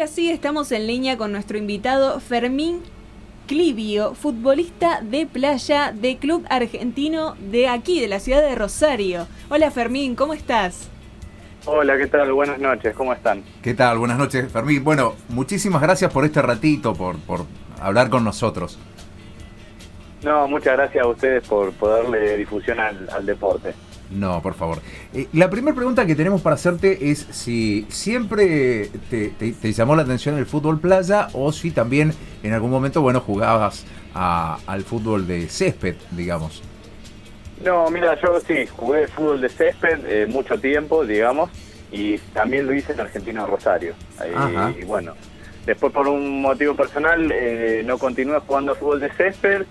Ahora sí estamos en línea con nuestro invitado Fermín Clivio, futbolista de playa de Club Argentino de aquí, de la ciudad de Rosario. Hola Fermín, ¿cómo estás? Hola, ¿qué tal? Buenas noches, ¿cómo están? ¿Qué tal? Buenas noches, Fermín. Bueno, muchísimas gracias por este ratito, por, por hablar con nosotros. No, muchas gracias a ustedes por, darle difusión al deporte. No, por favor. Eh, la primera pregunta que tenemos para hacerte es si siempre te, llamó la atención el fútbol playa o si también en algún momento, bueno, jugabas al fútbol de césped, digamos. No, mira, yo sí, jugué fútbol de césped eh, mucho tiempo, digamos, y también lo hice en Argentina Rosario. y bueno, después por un motivo personal eh, no continué jugando fútbol de césped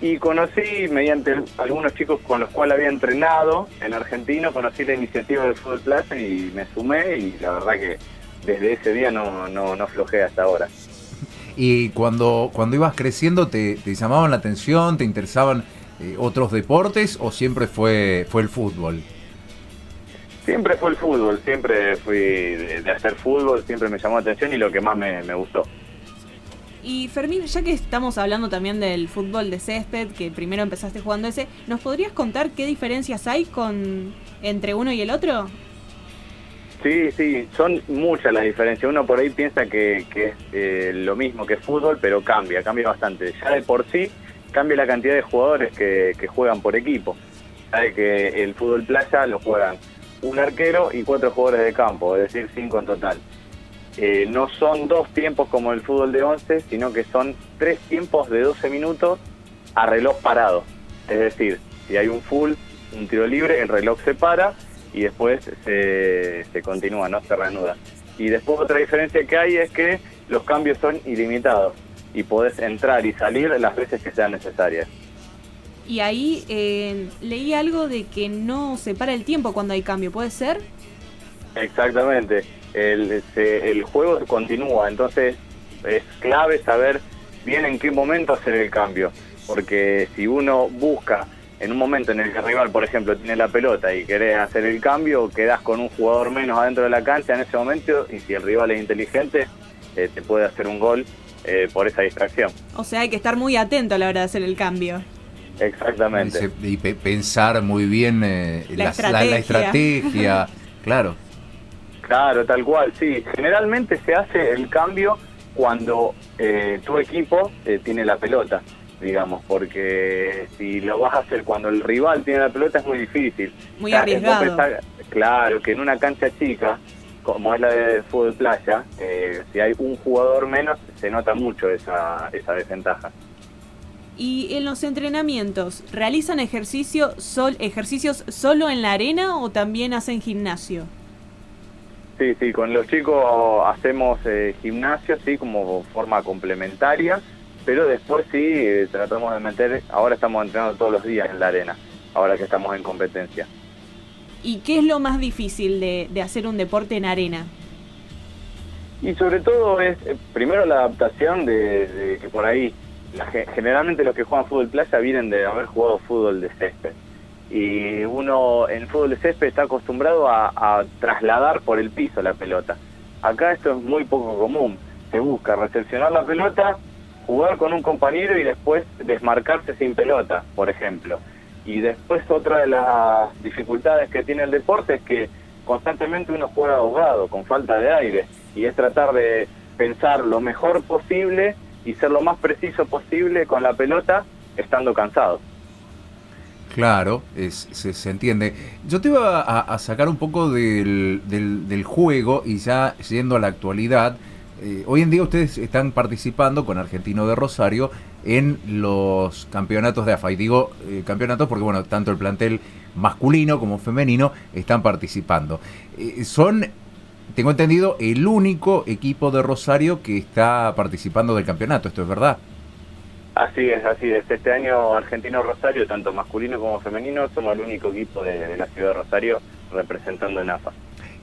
y conocí, mediante algunos chicos con los cuales había entrenado en argentino, conocí la iniciativa del Fútbol Plaza y me sumé y la verdad que desde ese día no, no, no aflojé hasta ahora. ¿Y cuando, cuando ibas creciendo te, llamaban la atención, te interesaban eh, otros deportes o siempre fue, fue el fútbol? Siempre fue el fútbol, siempre fui de, hacer fútbol, siempre me llamó la atención y lo que más me, me gustó. Y Fermín, ya que estamos hablando también del fútbol de césped, que primero empezaste jugando ese, ¿nos podrías contar qué diferencias hay con entre uno y el otro? Sí, sí, son muchas las diferencias. Uno por ahí piensa que, es eh, lo mismo que fútbol, pero cambia, cambia bastante. Ya de por sí cambia la cantidad de jugadores que, que juegan por equipo. Sabe que el fútbol playa lo juegan un arquero y cuatro jugadores de campo, es decir, cinco en total. Eh, no son dos tiempos como el fútbol de 11, sino que son tres tiempos de 12 minutos a reloj parado. Es decir, si hay un full, un tiro libre, el reloj se para y después se, se continúa, no se reanuda. Y después otra diferencia que hay es que los cambios son ilimitados y podés entrar y salir las veces que sean necesarias. Y ahí eh, leí algo de que no se para el tiempo cuando hay cambio, ¿puede ser? Exactamente el, el juego continúa, entonces es clave saber bien en qué momento hacer el cambio, porque si uno busca en un momento en el que el rival, por ejemplo, tiene la pelota y querés hacer el cambio, quedas con un jugador menos adentro de la cancha en ese momento y si el rival es inteligente, eh, te puede hacer un gol eh, por esa distracción. O sea, hay que estar muy atento a la hora de hacer el cambio. Exactamente. Y, pensar muy bien eh, la, estrategia, claro. Claro, tal cual, sí. Generalmente se hace el cambio cuando eh, tu equipo eh, tiene la pelota, digamos, porque si lo vas a hacer cuando el rival tiene la pelota es muy difícil. Muy arriesgado. claro, que en una cancha chica, como es la de fútbol playa, eh, si hay un jugador menos, se nota mucho esa, esa desventaja. Y en los entrenamientos, ¿realizan ejercicio sol, ejercicios solo en la arena o también hacen gimnasio? Sí, sí, con los chicos hacemos eh, gimnasio, sí, como forma complementaria, pero después sí eh, tratamos de meter, ahora estamos entrenando todos los días en la arena, ahora que estamos en competencia. ¿Y qué es lo más difícil de, hacer un deporte en arena? Y sobre todo es, eh, primero la adaptación de, que por ahí, generalmente los que juegan fútbol playa vienen de haber jugado fútbol de césped y uno en fútbol de césped está acostumbrado a, trasladar por el piso la pelota. Acá esto es muy poco común. Se busca recepcionar la pelota, jugar con un compañero y después desmarcarse sin pelota, por ejemplo. Y después otra de las dificultades que tiene el deporte es que constantemente uno juega ahogado, con falta de aire, y es tratar de pensar lo mejor posible y ser lo más preciso posible con la pelota estando cansado. Claro, se, entiende. Yo te iba a, sacar un poco del, del, juego y ya yendo a la actualidad. Eh, hoy en día ustedes están participando con Argentino de Rosario en los campeonatos de AFA. Y digo eh, campeonatos porque, bueno, tanto el plantel masculino como femenino están participando. Eh, son, tengo entendido, el único equipo de Rosario que está participando del campeonato. ¿Esto es verdad? Así es, así es. Este año Argentino Rosario, tanto masculino como femenino, somos el único equipo de, la ciudad de Rosario representando en AFA.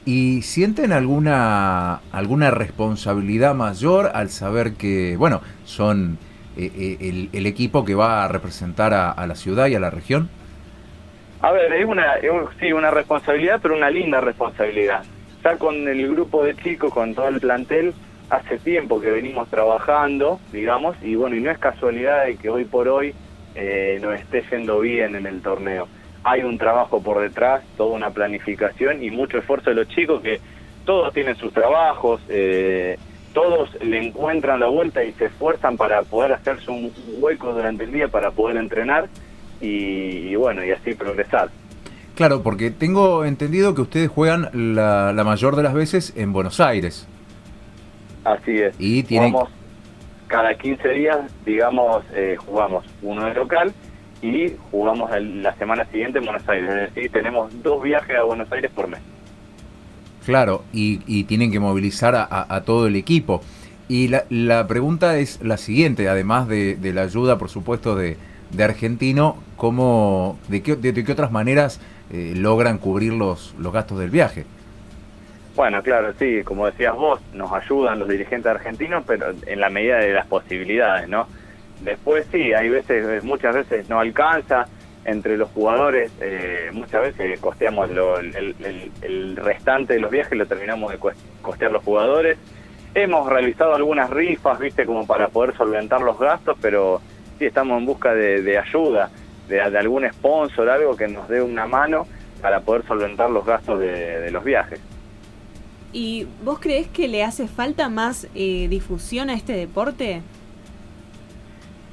¿Y sienten alguna, alguna responsabilidad mayor al saber que, bueno, son eh, eh, el, equipo que va a representar a, la ciudad y a la región? A ver, es una, sí, una responsabilidad, pero una linda responsabilidad. Ya con el grupo de chicos, con todo el plantel, hace tiempo que venimos trabajando, digamos, y bueno, y no es casualidad de que hoy por hoy eh, nos esté yendo bien en el torneo. Hay un trabajo por detrás, toda una planificación y mucho esfuerzo de los chicos que todos tienen sus trabajos, eh, todos le encuentran la vuelta y se esfuerzan para poder hacerse un hueco durante el día para poder entrenar y, bueno, y así progresar. Claro, porque tengo entendido que ustedes juegan la, mayor de las veces en Buenos Aires. Así es. Y Jugamos cada 15 días, digamos, eh, jugamos uno de local y jugamos la semana siguiente en Buenos Aires. Es decir, tenemos dos viajes a Buenos Aires por mes. Claro, y, tienen que movilizar a, todo el equipo. Y la, pregunta es la siguiente, además de, la ayuda, por supuesto, de, Argentino, ¿cómo, de, qué, de, qué otras maneras eh, logran cubrir los, los gastos del viaje? Bueno, claro, sí, como decías vos, nos ayudan los dirigentes argentinos, pero en la medida de las posibilidades, ¿no? Después sí, hay veces, muchas veces no alcanza, entre los jugadores, eh, muchas veces costeamos el, restante de los viajes, lo terminamos de costear los jugadores. Hemos realizado algunas rifas, viste, como para poder solventar los gastos, pero sí estamos en busca de, ayuda, de, algún sponsor, algo que nos dé una mano para poder solventar los gastos de, los viajes. ¿Y vos crees que le hace falta más eh, difusión a este deporte?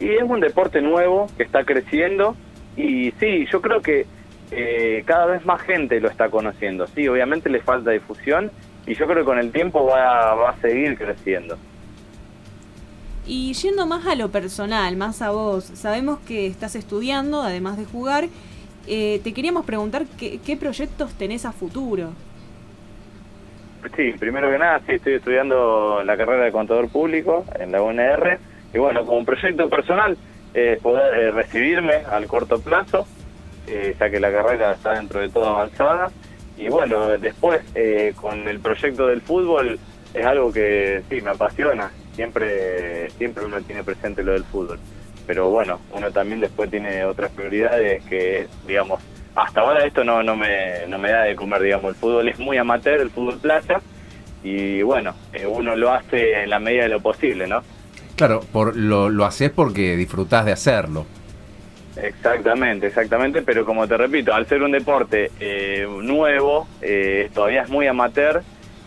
Y es un deporte nuevo que está creciendo y sí, yo creo que eh, cada vez más gente lo está conociendo. Sí, obviamente le falta difusión y yo creo que con el tiempo va, va a seguir creciendo. Y yendo más a lo personal, más a vos, sabemos que estás estudiando, además de jugar. Eh, te queríamos preguntar qué, qué, proyectos tenés a futuro. Sí, primero que nada, sí, estoy estudiando la carrera de contador público en la UNR. Y bueno, como proyecto personal, eh, poder eh, recibirme al corto plazo, eh, ya que la carrera está dentro de todo avanzada. Y bueno, después con el proyecto del fútbol es algo que sí, me apasiona. Siempre, siempre uno tiene presente lo del fútbol. Pero bueno, uno también después tiene otras prioridades que, digamos, hasta ahora esto no, no, me, no me da de comer, digamos, el fútbol es muy amateur, el fútbol playa, y bueno, uno lo hace en la medida de lo posible, ¿no? Claro, por, lo, lo haces porque disfrutás de hacerlo. Exactamente, exactamente, pero como te repito, al ser un deporte eh, nuevo, eh, todavía es muy amateur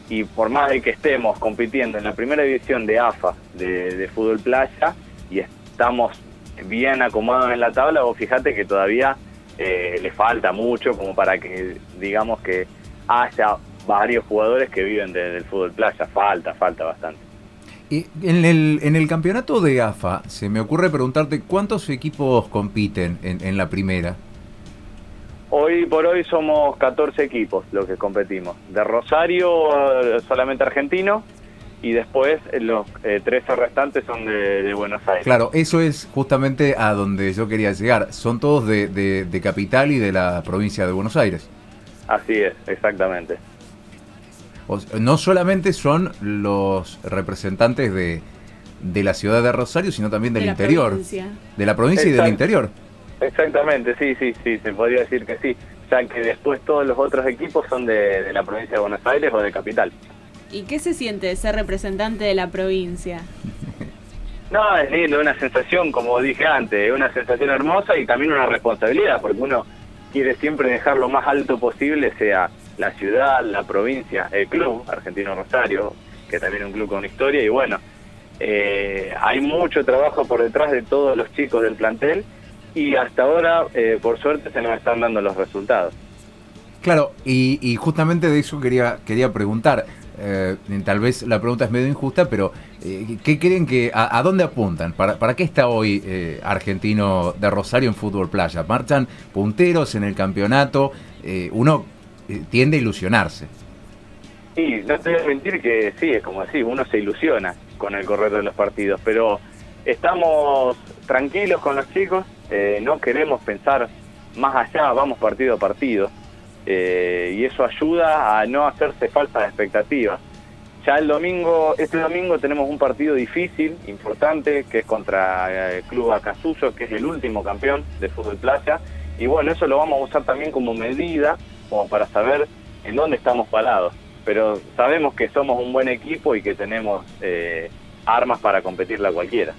y por más de que estemos compitiendo en la primera división de AFA de, fútbol playa y estamos bien acomodados en la tabla, vos fíjate que todavía eh, le falta mucho como para que digamos que haya varios jugadores que viven del fútbol playa, falta, falta bastante en, el, en el campeonato de AFA, se me ocurre preguntarte cuántos equipos compiten en, la primera. Hoy por hoy somos 14 equipos los que competimos. De Rosario solamente argentino y después los 13 eh, restantes son de, Buenos Aires. Claro, eso es justamente a donde yo quería llegar. Son todos de, de Capital y de la provincia de Buenos Aires. Así es, exactamente no solamente son los representantes de, de la ciudad de Rosario, sino también del interior. De la provincia y del interior. Exactamente, sí, sí, sí, se podría decir que sí. Ya que después todos los otros equipos son de, la provincia de Buenos Aires o de Capital. ¿Y qué se siente ser representante de la provincia? No, es lindo, una sensación, como dije antes, una sensación hermosa y también una responsabilidad, porque uno quiere siempre dejar lo más alto posible, sea la ciudad, la provincia, el club, Argentino Rosario, que también es un club con historia, y bueno, eh, hay mucho trabajo por detrás de todos los chicos del plantel y hasta ahora, eh, por suerte, se nos están dando los resultados. Claro, y, justamente de eso quería, quería preguntar. Eh, tal vez la pregunta es medio injusta, pero ¿qué creen que, a, dónde apuntan? ¿Para, ¿Para qué está hoy Argentino de Rosario en fútbol playa? ¿Marchan punteros en el campeonato? uno eh, tiende a ilusionarse. Sí, no te voy a mentir que sí, es como así, uno se ilusiona con el correr de los partidos, pero estamos tranquilos con los chicos, eh, no queremos pensar más allá, vamos partido a partido, eh, y eso ayuda a no hacerse falsas expectativas. Ya el domingo, este domingo tenemos un partido difícil, importante, que es contra el Club Acasuso, que es el último campeón de fútbol playa, y bueno, eso lo vamos a usar también como medida como para saber en dónde estamos parados. pero sabemos que somos un buen equipo y que tenemos eh, armas para competirla cualquiera.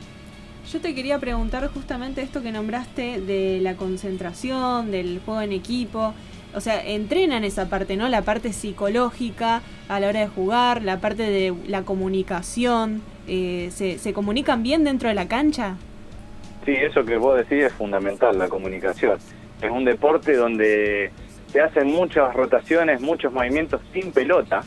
Yo te quería preguntar justamente esto que nombraste de la concentración, del juego en equipo. O sea, entrenan esa parte, ¿no? La parte psicológica a la hora de jugar, la parte de la comunicación. Eh, ¿se, ¿Se comunican bien dentro de la cancha? Sí, eso que vos decís es fundamental, la comunicación. Es un deporte donde se hacen muchas rotaciones, muchos movimientos sin pelota,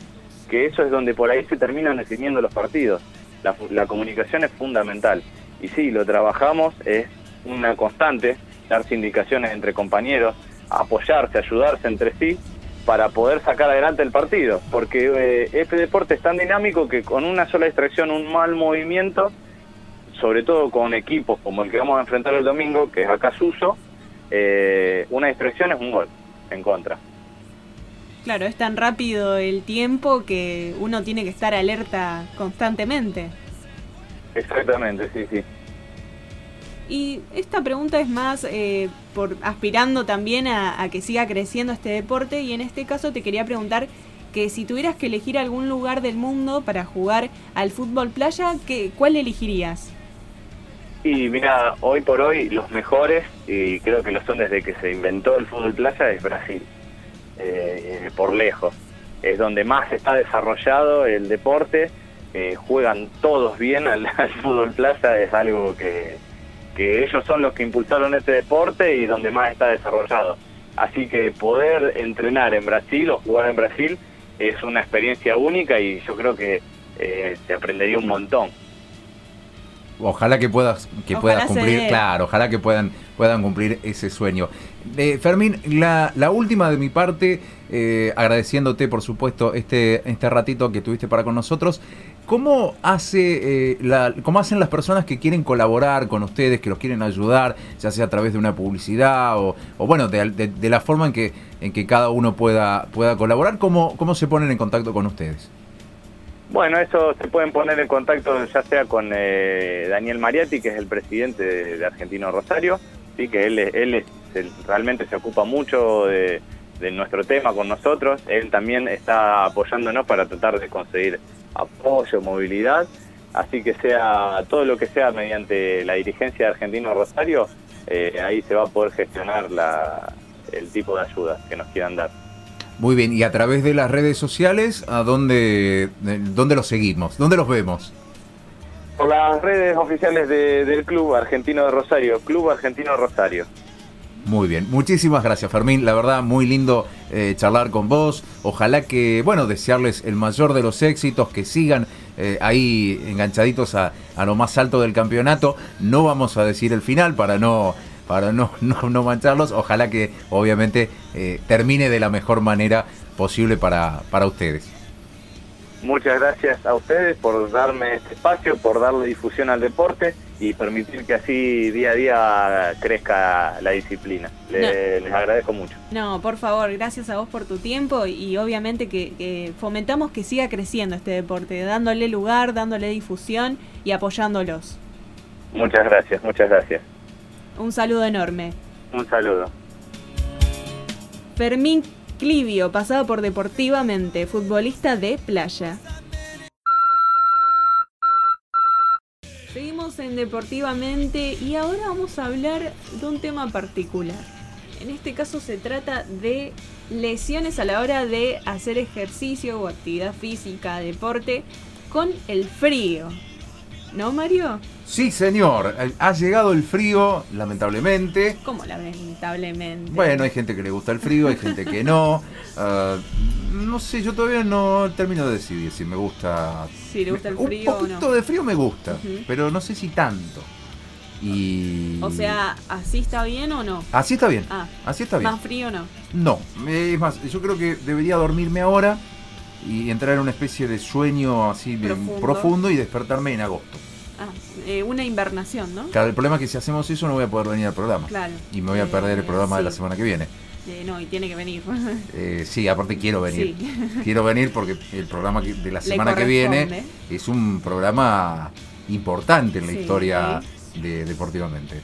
que eso es donde por ahí se terminan definiendo los partidos. La, la comunicación es fundamental. Y sí, lo trabajamos, es una constante, darse indicaciones entre compañeros, apoyarse, ayudarse entre sí para poder sacar adelante el partido, porque eh, este deporte es tan dinámico que con una sola distracción, un mal movimiento, sobre todo con equipos como el que vamos a enfrentar el domingo, que es acá Suso, eh, una distracción es un gol en contra. Claro, es tan rápido el tiempo que uno tiene que estar alerta constantemente. Exactamente, sí, sí. Y esta pregunta es más eh, por aspirando también a, que siga creciendo este deporte y en este caso te quería preguntar que si tuvieras que elegir algún lugar del mundo para jugar al fútbol playa, ¿qué, ¿cuál elegirías? Y mira, hoy por hoy los mejores, y creo que lo son desde que se inventó el fútbol playa, es Brasil, eh, por lejos. Es donde más está desarrollado el deporte, eh, juegan todos bien al, fútbol playa, es algo que, que ellos son los que impulsaron este deporte y donde más está desarrollado. Así que poder entrenar en Brasil o jugar en Brasil es una experiencia única y yo creo que eh, se aprendería un montón. Ojalá que puedas que ojalá puedas cumplir, claro, ojalá que puedan puedan cumplir ese sueño. Eh, Fermín, la, la, última de mi parte, eh, agradeciéndote por supuesto este este ratito que tuviste para con nosotros. ¿Cómo hace eh, cómo hacen las personas que quieren colaborar con ustedes, que los quieren ayudar, ya sea a través de una publicidad o, bueno, de, la forma en que en que cada uno pueda pueda colaborar? ¿Cómo cómo se ponen en contacto con ustedes? Bueno, eso se pueden poner en contacto ya sea con eh, Daniel Mariatti, que es el presidente de, Argentino Rosario, sí, que él, él es, realmente se ocupa mucho de, nuestro tema con nosotros. Él también está apoyándonos para tratar de conseguir apoyo, movilidad. Así que sea todo lo que sea mediante la dirigencia de Argentino Rosario, eh, ahí se va a poder gestionar la, el tipo de ayuda que nos quieran dar. Muy bien, y a través de las redes sociales, ¿a dónde, dónde los seguimos? ¿Dónde los vemos? Por las redes oficiales de, del Club Argentino de Rosario, Club Argentino Rosario. Muy bien, muchísimas gracias Fermín, la verdad muy lindo eh, charlar con vos, ojalá que, bueno, desearles el mayor de los éxitos, que sigan eh, ahí enganchaditos a, a lo más alto del campeonato, no vamos a decir el final para no para no, no, mancharlos. Ojalá que obviamente eh, termine de la mejor manera posible para, para ustedes. Muchas gracias a ustedes por darme este espacio, por darle difusión al deporte y permitir que así día a día crezca la disciplina. No. Les agradezco mucho. No, por favor, gracias a vos por tu tiempo y obviamente que, que, fomentamos que siga creciendo este deporte, dándole lugar, dándole difusión y apoyándolos. Muchas gracias, muchas gracias. Un saludo enorme. Un saludo. Fermín Clivio, pasado por Deportivamente, futbolista de playa. En Deportivamente y ahora vamos a hablar de un tema particular. En este caso se trata de lesiones a la hora de hacer ejercicio o actividad física, deporte, con el frío. ¿No, Mario? Sí, señor. Ha llegado el frío, lamentablemente. ¿Cómo lamentablemente? Bueno, hay gente que le gusta el frío, hay gente que no. Uh, no sé, yo todavía no termino de decidir si me gusta. Si le gusta el frío Un poquito o no. de frío me gusta, uh -huh. pero no sé si tanto. Y... O sea, ¿así está bien o no? Así está bien. Ah, así está bien. ¿Más frío o no? No, es más, yo creo que debería dormirme ahora y entrar en una especie de sueño así profundo, profundo y despertarme en agosto. Ah, eh, una invernación, ¿no? Claro, el problema es que si hacemos eso no voy a poder venir al programa. Claro. Y me voy a perder el programa sí. de la semana que viene. Eh, no, y tiene que venir. eh, sí, aparte quiero venir. Sí. Quiero venir porque el programa de la semana que viene es un programa importante en la sí. historia de Deportivamente.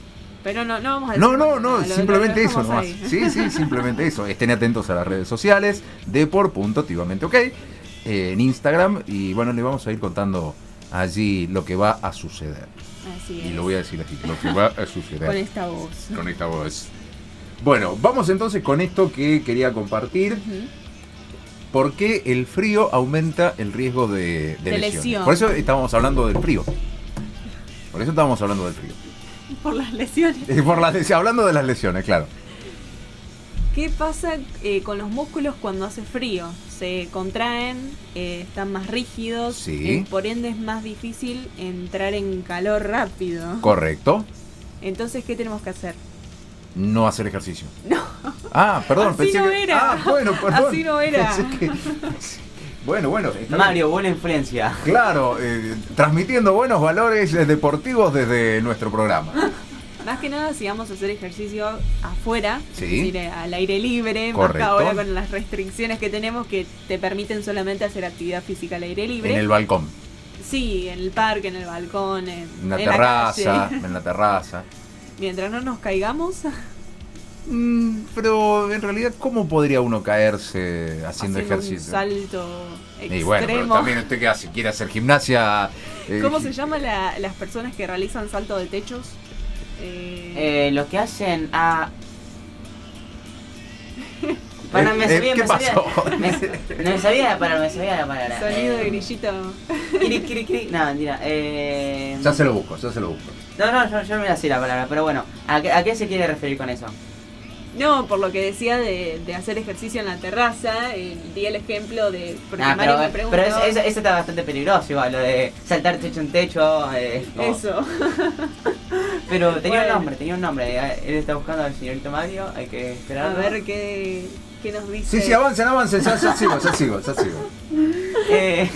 Pero no, no vamos a No, no, no, simplemente eso nomás. Ahí. Sí, sí, simplemente eso. Estén atentos a las redes sociales, deport.activamente, ok. eh, en Instagram y bueno, le vamos a ir contando allí lo que va a suceder. Así Y es. lo voy a decir así, lo que va a suceder. Con esta voz. con esta voz. Bueno, vamos entonces con esto que quería compartir. Ujú. ¿Por qué el frío aumenta el riesgo de, de De lesiones? lesión. Por eso estábamos hablando del frío. Por eso estábamos hablando del frío. Por las lesiones. Y por las lesi- hablando de las lesiones, claro. ¿Qué pasa eh, con los músculos cuando hace frío? Se contraen, eh, están más rígidos, Sí. eh, por ende es más difícil entrar en calor rápido. Correcto. Entonces, ¿qué tenemos que hacer? No hacer ejercicio. No. Ah, perdón, Así pensé no que. era. Ah, bueno, perdón. Así no era. Pensé que- Bueno, bueno. Mario, buena influencia. Claro, eh, transmitiendo buenos valores deportivos desde nuestro programa. Más que nada, si vamos a hacer ejercicio afuera, Sí. es decir, eh, al aire libre, más Correcto. que ahora con las restricciones que tenemos que te permiten solamente hacer actividad física al aire libre. En el balcón. Sí, en el parque, en el balcón, en, En la en terraza. calle. en la terraza. Mientras no nos caigamos, Mm, pero en realidad, ¿cómo podría uno caerse haciendo, haciendo ejercicio? un salto extremo. Y bueno, pero también usted que hace, quiere hacer gimnasia. eh, ¿Cómo se llama la- las personas que realizan salto de techos? Eh, Eh, lo que hacen a. Para, me Eh, sabía, ¿qué me sabía- pasó? me, me sabía la palabra, me sabía la palabra. sonido Eh, de grillito. Kiri, kiri, kiri. No, mentira. Eh... Ya se lo busco, ya se lo busco. No, no, yo, yo no me la sé la palabra, pero bueno, ¿a qué, a qué se quiere referir con eso? No, por lo que decía de, de hacer ejercicio en la terraza, eh, di el ejemplo de. Porque Ah, Mario pero, me preguntó. pero eso, está bastante peligroso igual, lo de saltar techo en techo. eh. Eso. Pero tenía Bueno. un nombre, tenía un nombre. eh, Él está buscando al señorito Mario, hay que A esperarlo. ver qué, qué nos dice. Sí, sí, avancen, avancen, ya, ya sigo, ya sigo, ya sigo. Eh,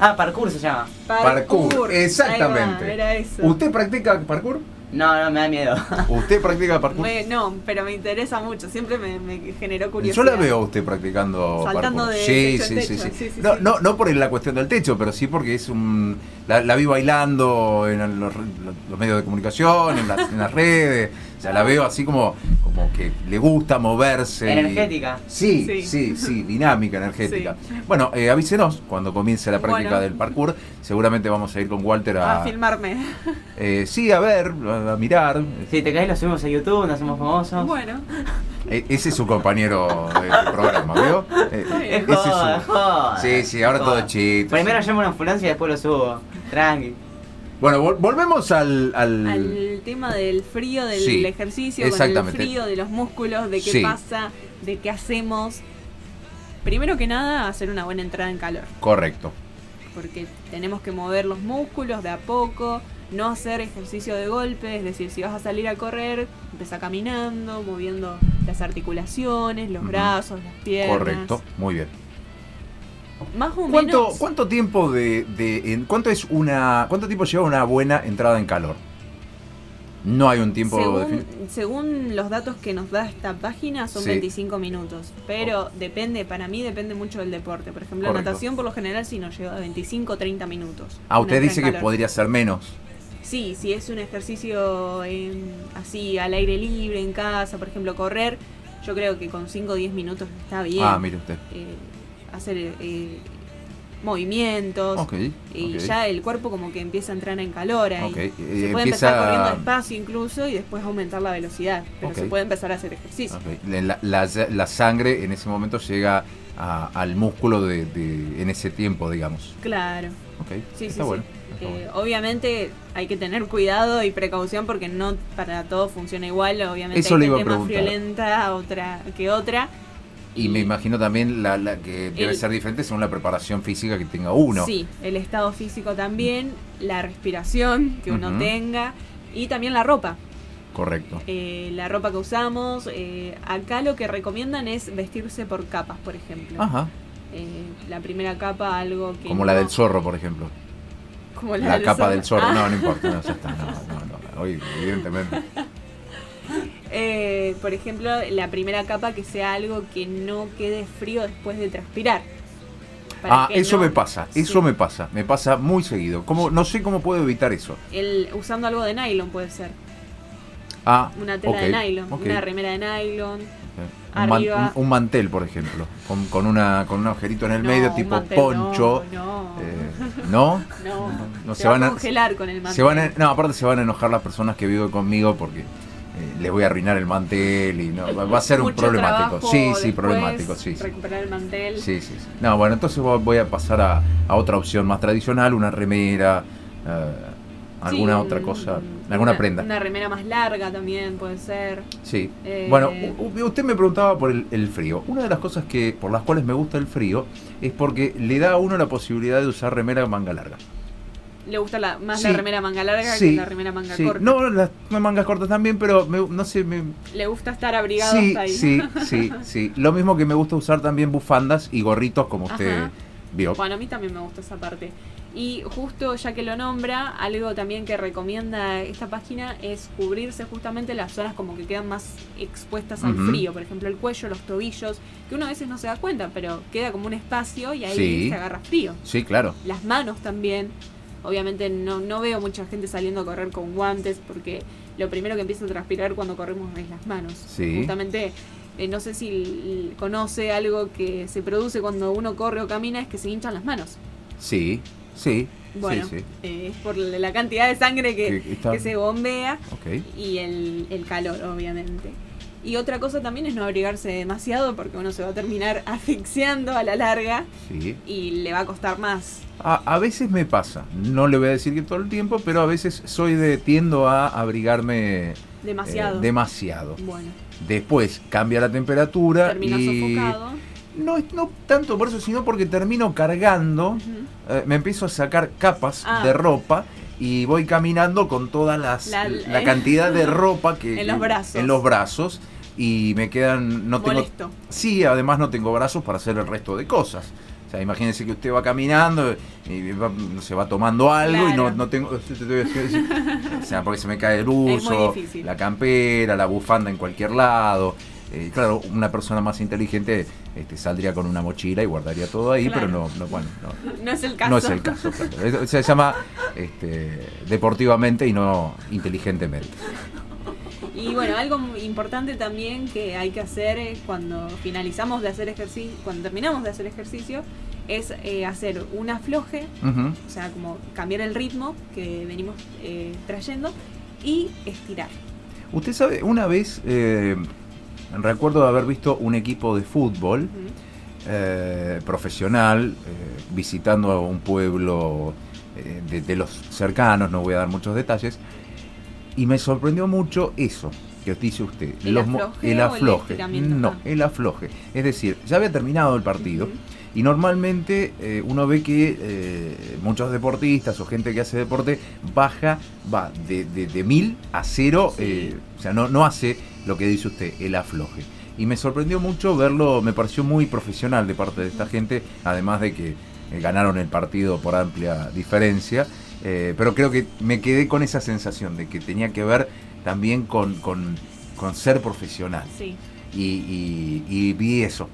ah, parkour se llama. Parkour, exactamente. va, era eso. ¿Usted practica parkour? No, no, me da miedo. ¿Usted practica parkour? Me- no, pero me interesa mucho. Siempre me, me generó Yo curiosidad. la veo a usted practicando Saltando parkour. de sí, techo sí, techo, sí, sí, sí, sí, no, sí. no, no por la cuestión del techo, pero sí porque es un. La, la vi bailando en los, los medios de comunicación, en las, en las redes. O sea, la veo así como, como que le gusta moverse. y- Energética. Sí, Sí. sí, sí, dinámica, energética. Sí. Bueno, eh, avísenos cuando comience la práctica Bueno. del parkour. Seguramente vamos a ir con Walter a. A filmarme. eh, sí, a ver, a, a mirar. Si te caes lo subimos a YouTube, nos hacemos famosos. Bueno, E- ese es su compañero del programa, ¿veo? Eh, Es ese es su-. Sí, sí, ahora Joda. todo es chiste. Primero llamo a una ambulancia y después lo subo. Tranqui. Bueno, vol- volvemos al. al- al tema del frío, del Sí, ejercicio, con el frío, de los músculos, de qué Sí. pasa, de qué hacemos. Primero que nada, hacer una buena entrada en calor. Correcto. porque tenemos que mover los músculos de a poco, no hacer ejercicio de golpe, es decir, si vas a salir a correr, empieza caminando, moviendo las articulaciones, los brazos, las piernas. Correcto. Muy bien. Más o ¿Cuánto, menos. cuánto tiempo de, de- en- cuánto es una cuánto tiempo lleva una buena entrada en calor? No hay un tiempo según, definido. según los datos que nos da esta página son Sí. 25 minutos, pero depende, para mí depende mucho del deporte. Por ejemplo, Correcto. natación por lo general sí nos lleva 25 o 30 minutos. Ah, usted dice que podría ser menos. Sí, si es un ejercicio en- así al aire libre, en casa, por ejemplo, correr, yo creo que con 5 o 10 minutos está bien. Ah, mire usted. Eh, hacer eh, movimientos. Y ya el cuerpo como que empieza a entrar en calor ahí. Se puede empezar corriendo despacio incluso y después aumentar la velocidad. Pero se puede empezar a hacer ejercicio. La, la- la sangre en ese momento llega a- al músculo de, de- en ese tiempo, digamos. Claro. Sí, está sí, bueno. sí. está Eh, bueno. obviamente hay que tener cuidado y precaución porque no para todo funciona igual. Obviamente Eso hay gente más friolenta otra que otra. Y me imagino también la, la que debe El- ser diferente según la preparación física que tenga uno. Sí, el estado físico también, la respiración que uno tenga y también la ropa. Correcto. Eh, la ropa que usamos. eh, acá lo que recomiendan es vestirse por capas, por ejemplo. Ajá. Eh, la primera capa, algo que. Como la del zorro, por ejemplo. como La, capa del zorro. Ah, No, no importa. No, ya está. No, no, no. Hoy, evidentemente. Eh, por ejemplo, la primera capa que sea algo que no quede frío después de transpirar. Ah, eso no- me pasa. Eso Sí. me pasa. Me pasa muy seguido. ¿Cómo, no sé cómo puedo evitar eso. El, usando algo de nylon puede ser. Ah, Una tela de nylon, una remera de nylon, Un, man- Arriba. un- un mantel, por ejemplo, con, con una, con un agujerito en el No, medio, tipo mantel, poncho. No, no. Eh, ¿No? no, no, se, se va van a congelar con el mantel. Se van a- no, aparte se van a enojar las personas que viven conmigo porque les voy a arruinar el mantel y no, va- a ser un Mucho problemático. trabajo Sí, sí, problemático, sí. sí. Recuperar el mantel. Sí, sí, sí. No, bueno, entonces vo- voy a pasar a, a otra opción más tradicional, una remera, eh, alguna Sí, otra cosa, alguna una- prenda. Una remera más larga también puede ser. Sí. Eh, Bueno, usted me preguntaba por el, el frío. Una de las cosas que por las cuales me gusta el frío es porque le da a uno la posibilidad de usar remera manga larga. Le gusta la, más Sí. la remera manga larga Sí, que la remera manga sí. corta. No, las mangas cortas también, pero me- no sé, me, Le gusta estar abrigado hasta ahí. sí, sí, sí. Lo mismo que me gusta usar también bufandas y gorritos como usted Ajá. vio. Bueno, a mí también me gusta esa parte. Y justo ya que lo nombra, algo también que recomienda esta página es cubrirse justamente las zonas como que quedan más expuestas al frío. Por ejemplo, el cuello, los tobillos, que uno a veces no se da cuenta, pero queda como un espacio y ahí Sí. se agarra frío. Sí, claro. Las manos también. Obviamente no, no veo mucha gente saliendo a correr con guantes porque lo primero que empieza a transpirar cuando corremos es las manos. Sí. Justamente, eh, no sé si conoce algo que se produce cuando uno corre o camina, es que se hinchan las manos. Sí, sí, Bueno, sí, sí. eh, es por la cantidad de sangre que, Que se bombea y el, el calor, obviamente. Y otra cosa también es no abrigarse demasiado porque uno se va a terminar asfixiando a la larga Sí. y le va a costar más. A, a veces me pasa, no le voy a decir que todo el tiempo, pero a veces soy de tiendo a abrigarme eh, Demasiado. demasiado. bueno, Después cambia la temperatura termina y sofocado. no es- no tanto por eso, sino porque termino cargando, eh, me empiezo a sacar capas Ah. de ropa y voy caminando con toda las, La- la, cantidad de ropa que En los brazos. en los brazos y me quedan no tengo Molesto. Sí, además no tengo brazos para hacer el resto de cosas. O sea, imagínense que usted va caminando y va, se va tomando algo y no, no tengo... O sea, porque se me cae el difícil. la campera, la bufanda en cualquier lado. Eh, claro, una persona más inteligente este, saldría con una mochila y guardaría todo ahí, Claro. pero no, no, bueno, no, No es el caso. no es el caso. claro. Se llama este, deportivamente y no inteligentemente. Y bueno, algo importante también que hay que hacer eh, cuando finalizamos de hacer ejercicio, cuando terminamos de hacer ejercicio, es eh, hacer un afloje, o sea, como cambiar el ritmo que venimos eh, trayendo y estirar. Usted sabe, una vez eh, recuerdo haber visto un equipo de fútbol eh, profesional visitando a un pueblo de, de los cercanos, no voy a dar muchos detalles, y me sorprendió mucho eso que dice usted. ¿El afloje el el no, Ah. el afloje. Es decir, ya había terminado el partido. Y normalmente eh, uno ve que eh, muchos deportistas o gente que hace deporte baja, va de, de, de mil a cero, Sí. eh, o sea, no, no hace lo que dice usted, el afloje. Y me sorprendió mucho verlo, me pareció muy profesional de parte de esta gente, además de que ganaron el partido por amplia diferencia, eh, pero creo que me quedé con esa sensación de que tenía que ver también con, con, con ser profesional Sí. y, y- y vi eso,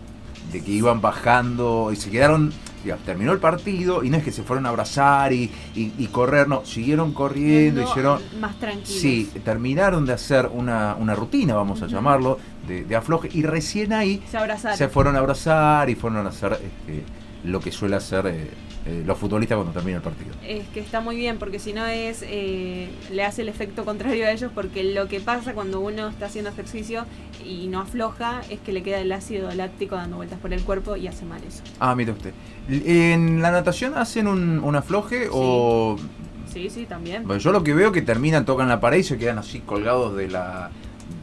de que iban bajando y se quedaron, digamos, terminó el partido y no es que se fueron a abrazar y, y- correr, no, siguieron corriendo, Yendo hicieron... más tranquilos. Sí, terminaron de hacer una, una rutina, vamos a llamarlo, de, de afloje y recién ahí Se abrazaron. se fueron a abrazar y fueron a hacer este, lo que suele hacer eh, eh, los futbolistas cuando termina el partido. Es que está muy bien, porque si no es, eh, le hace el efecto contrario a ellos, porque lo que pasa cuando uno está haciendo ejercicio y no afloja es que le queda el ácido láctico dando vueltas por el cuerpo y hace mal eso. Ah, mire usted. ¿En la natación hacen un, un afloje o Sí, sí, también. Bueno, yo lo que veo que terminan, tocan la pared y se quedan así colgados de la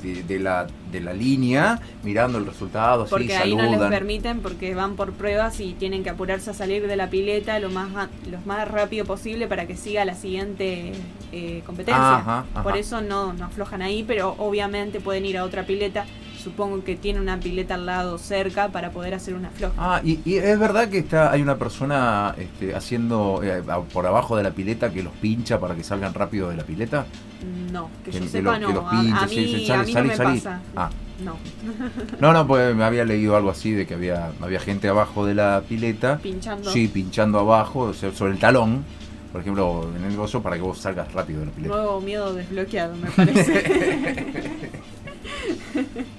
de, de la de la línea, mirando el resultado, Porque ahí no les permiten, porque van por pruebas y tienen que apurarse a salir de la pileta lo más, lo más rápido posible para que siga la siguiente eh, competencia. Ajá, ajá. Por eso no, no aflojan ahí, pero obviamente pueden ir a otra pileta. Supongo que tiene una pileta al lado cerca para poder hacer una afloje. Ah, y, y es verdad que está hay una persona este, haciendo eh, por abajo de la pileta que los pincha para que salgan rápido de la pileta. No, que Que- yo que sepa que no. los A- pincha, a, sí, mí, sí, sale, a mí sale, no me sale. pasa. Ah. No, No, no, pues me había leído algo así de que había había gente abajo de la pileta. pinchando. Sí, pinchando abajo, o sea, sobre el talón, por ejemplo, en el gozo para que vos salgas rápido de la pileta. Nuevo miedo desbloqueado, me parece.